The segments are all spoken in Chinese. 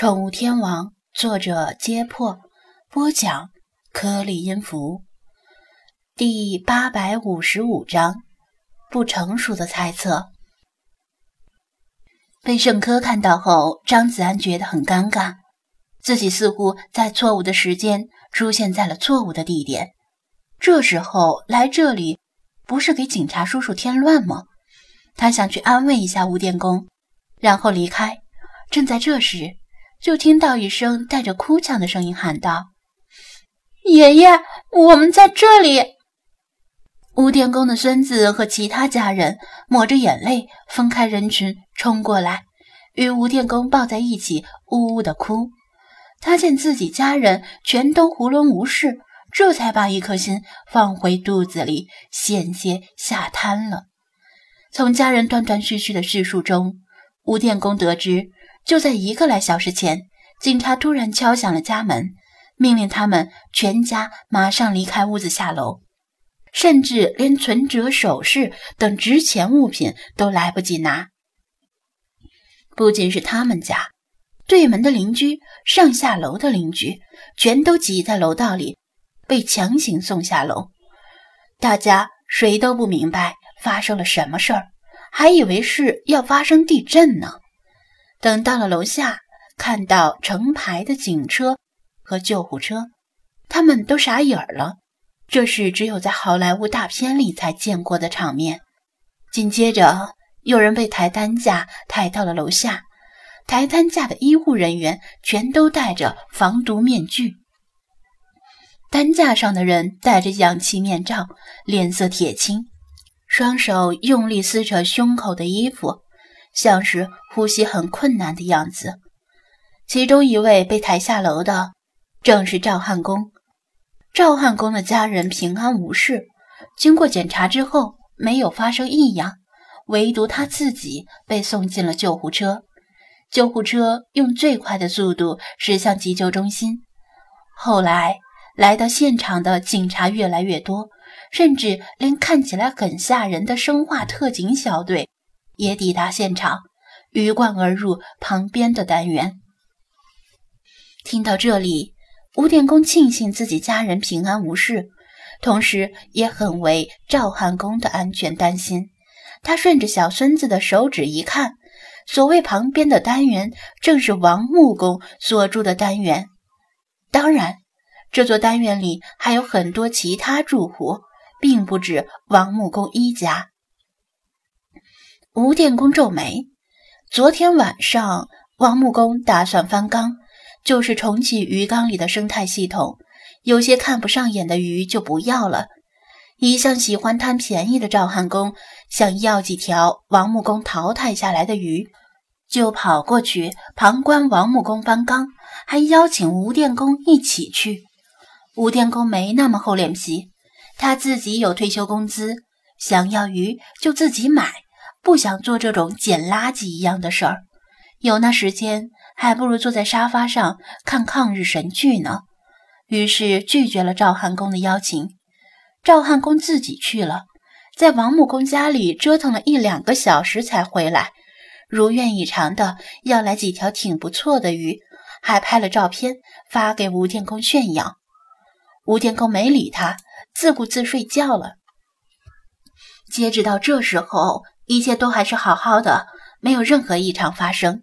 宠物天王，作者：揭破，播讲：颗粒音符，第八百五十五章：不成熟的猜测。被盛科看到后，张子安觉得很尴尬，自己似乎在错误的时间出现在了错误的地点。这时候来这里，不是给警察叔叔添乱吗？他想去安慰一下吴电工，然后离开。正在这时。就听到一声带着哭腔的声音喊道：“爷爷，我们在这里。”吴电工的孙子和其他家人抹着眼泪分开人群冲过来，与吴电工抱在一起，呜呜的哭。他见自己家人全都囫囵无事，这才把一颗心放回肚子里，险些吓瘫了。从家人断断续续的叙述中，吴电工得知。就在一个来小时前，警察突然敲响了家门，命令他们全家马上离开屋子下楼，甚至连存折、首饰等值钱物品都来不及拿。不仅是他们家，对门的邻居、上下楼的邻居全都挤在楼道里，被强行送下楼。大家谁都不明白发生了什么事儿，还以为是要发生地震呢。等到了楼下，看到成排的警车和救护车，他们都傻眼了。这是只有在好莱坞大片里才见过的场面。紧接着，有人被抬担架抬到了楼下，抬担架的医护人员全都戴着防毒面具。担架上的人戴着氧气面罩，脸色铁青，双手用力撕扯胸口的衣服。像是呼吸很困难的样子。其中一位被抬下楼的，正是赵汉公。赵汉公的家人平安无事，经过检查之后没有发生异样，唯独他自己被送进了救护车。救护车用最快的速度驶向急救中心。后来来到现场的警察越来越多，甚至连看起来很吓人的生化特警小队。也抵达现场，鱼贯而入旁边的单元。听到这里，吴电工庆幸自己家人平安无事，同时也很为赵汉公的安全担心。他顺着小孙子的手指一看，所谓旁边的单元，正是王木工所住的单元。当然，这座单元里还有很多其他住户，并不止王木工一家。吴电工皱眉，昨天晚上王木工打算翻缸，就是重启鱼缸里的生态系统。有些看不上眼的鱼就不要了。一向喜欢贪便宜的赵汉公想要几条王木工淘汰下来的鱼，就跑过去旁观王木工翻缸，还邀请吴电工一起去。吴电工没那么厚脸皮，他自己有退休工资，想要鱼就自己买。不想做这种捡垃圾一样的事儿，有那时间，还不如坐在沙发上看抗日神剧呢。于是拒绝了赵汉公的邀请。赵汉公自己去了，在王木工家里折腾了一两个小时才回来，如愿以偿的要来几条挺不错的鱼，还拍了照片发给吴天公炫耀。吴天公没理他，自顾自睡觉了。截止到这时候。一切都还是好好的，没有任何异常发生，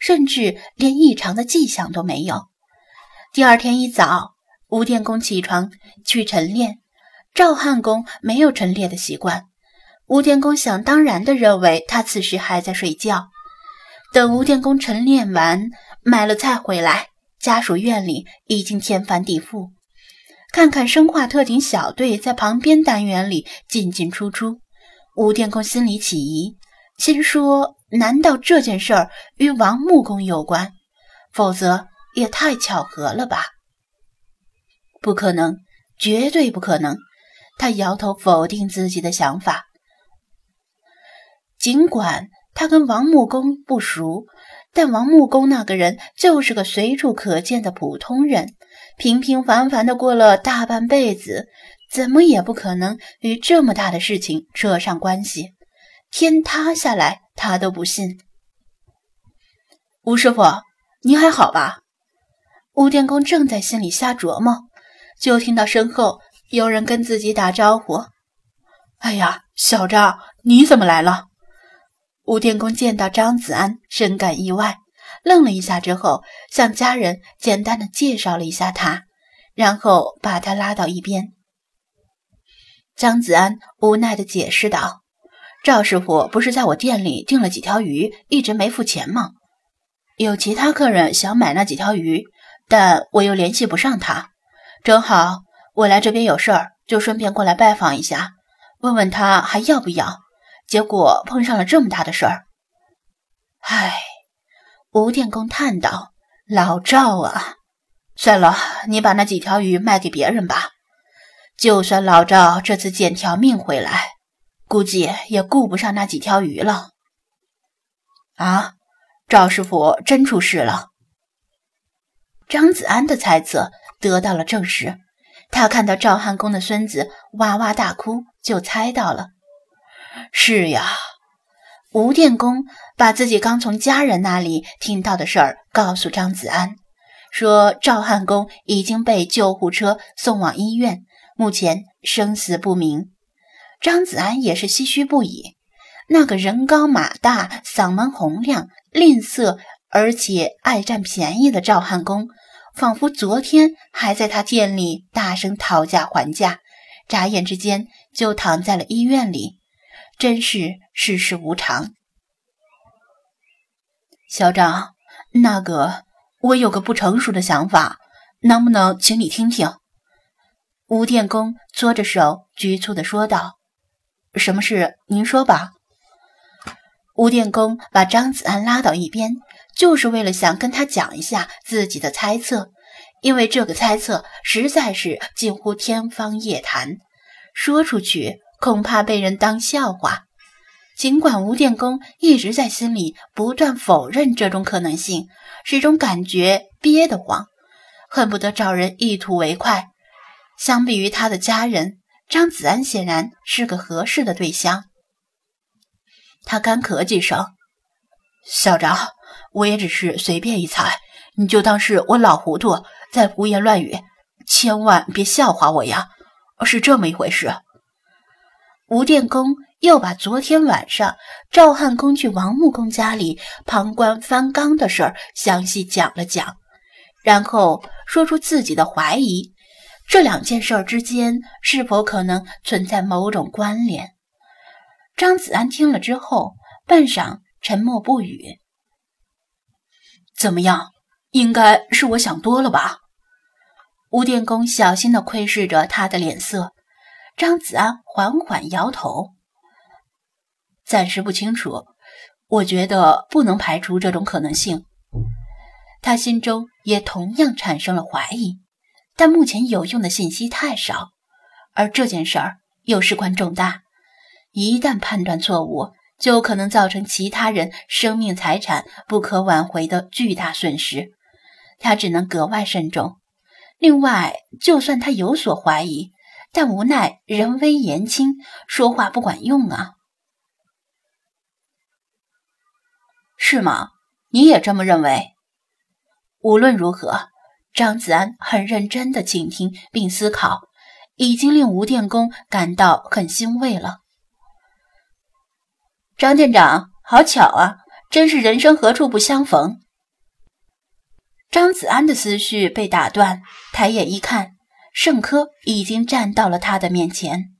甚至连异常的迹象都没有。第二天一早，吴电工起床去晨练，赵汉公没有晨练的习惯。吴电工想当然的认为他此时还在睡觉。等吴电工晨练完，买了菜回来，家属院里已经天翻地覆。看看生化特警小队在旁边单元里进进出出。吴电工心里起疑，心说：“难道这件事儿与王木工有关？否则也太巧合了吧？不可能，绝对不可能！”他摇头否定自己的想法。尽管他跟王木工不熟，但王木工那个人就是个随处可见的普通人，平平凡凡的过了大半辈子。怎么也不可能与这么大的事情扯上关系，天塌下来他都不信。吴师傅，您还好吧？吴电工正在心里瞎琢磨，就听到身后有人跟自己打招呼：“哎呀，小张，你怎么来了？”吴电工见到张子安，深感意外，愣了一下之后，向家人简单的介绍了一下他，然后把他拉到一边。张子安无奈的解释道：“赵师傅不是在我店里订了几条鱼，一直没付钱吗？有其他客人想买那几条鱼，但我又联系不上他。正好我来这边有事儿，就顺便过来拜访一下，问问他还要不要。”结果碰上了这么大的事儿，唉，吴电工叹道：“老赵啊，算了，你把那几条鱼卖给别人吧。就算老赵这次捡条命回来，估计也顾不上那几条鱼了。”啊，赵师傅真出事了？张子安的猜测得到了证实，他看到赵汉公的孙子哇哇大哭，就猜到了。是呀，吴电工把自己刚从家人那里听到的事儿告诉张子安，说赵汉公已经被救护车送往医院，目前生死不明。张子安也是唏嘘不已。那个人高马大、嗓门洪亮、吝啬而且爱占便宜的赵汉公，仿佛昨天还在他店里大声讨价还价，眨眼之间就躺在了医院里。真是世事无常，小张，那个我有个不成熟的想法，能不能请你听听？吴电工搓着手，局促的说道：“什么事？您说吧。”吴电工把张子安拉到一边，就是为了想跟他讲一下自己的猜测，因为这个猜测实在是近乎天方夜谭，说出去。恐怕被人当笑话。尽管吴电工一直在心里不断否认这种可能性，始终感觉憋得慌，恨不得找人一吐为快。相比于他的家人，张子安显然是个合适的对象。他干咳几声：“校长，我也只是随便一猜，你就当是我老糊涂，在胡言乱语，千万别笑话我呀！是这么一回事。”吴电工又把昨天晚上赵汉公去王木工家里旁观翻缸的事儿详细讲了讲，然后说出自己的怀疑：这两件事之间是否可能存在某种关联？张子安听了之后，半晌沉默不语。怎么样？应该是我想多了吧？吴电工小心地窥视着他的脸色。张子安缓缓摇头，暂时不清楚。我觉得不能排除这种可能性。他心中也同样产生了怀疑，但目前有用的信息太少，而这件事儿又事关重大，一旦判断错误，就可能造成其他人生命财产不可挽回的巨大损失。他只能格外慎重。另外，就算他有所怀疑，但无奈人微言轻，说话不管用啊！是吗？你也这么认为？无论如何，张子安很认真的倾听并思考，已经令吴电工感到很欣慰了。张店长，好巧啊！真是人生何处不相逢。张子安的思绪被打断，抬眼一看。盛科已经站到了他的面前。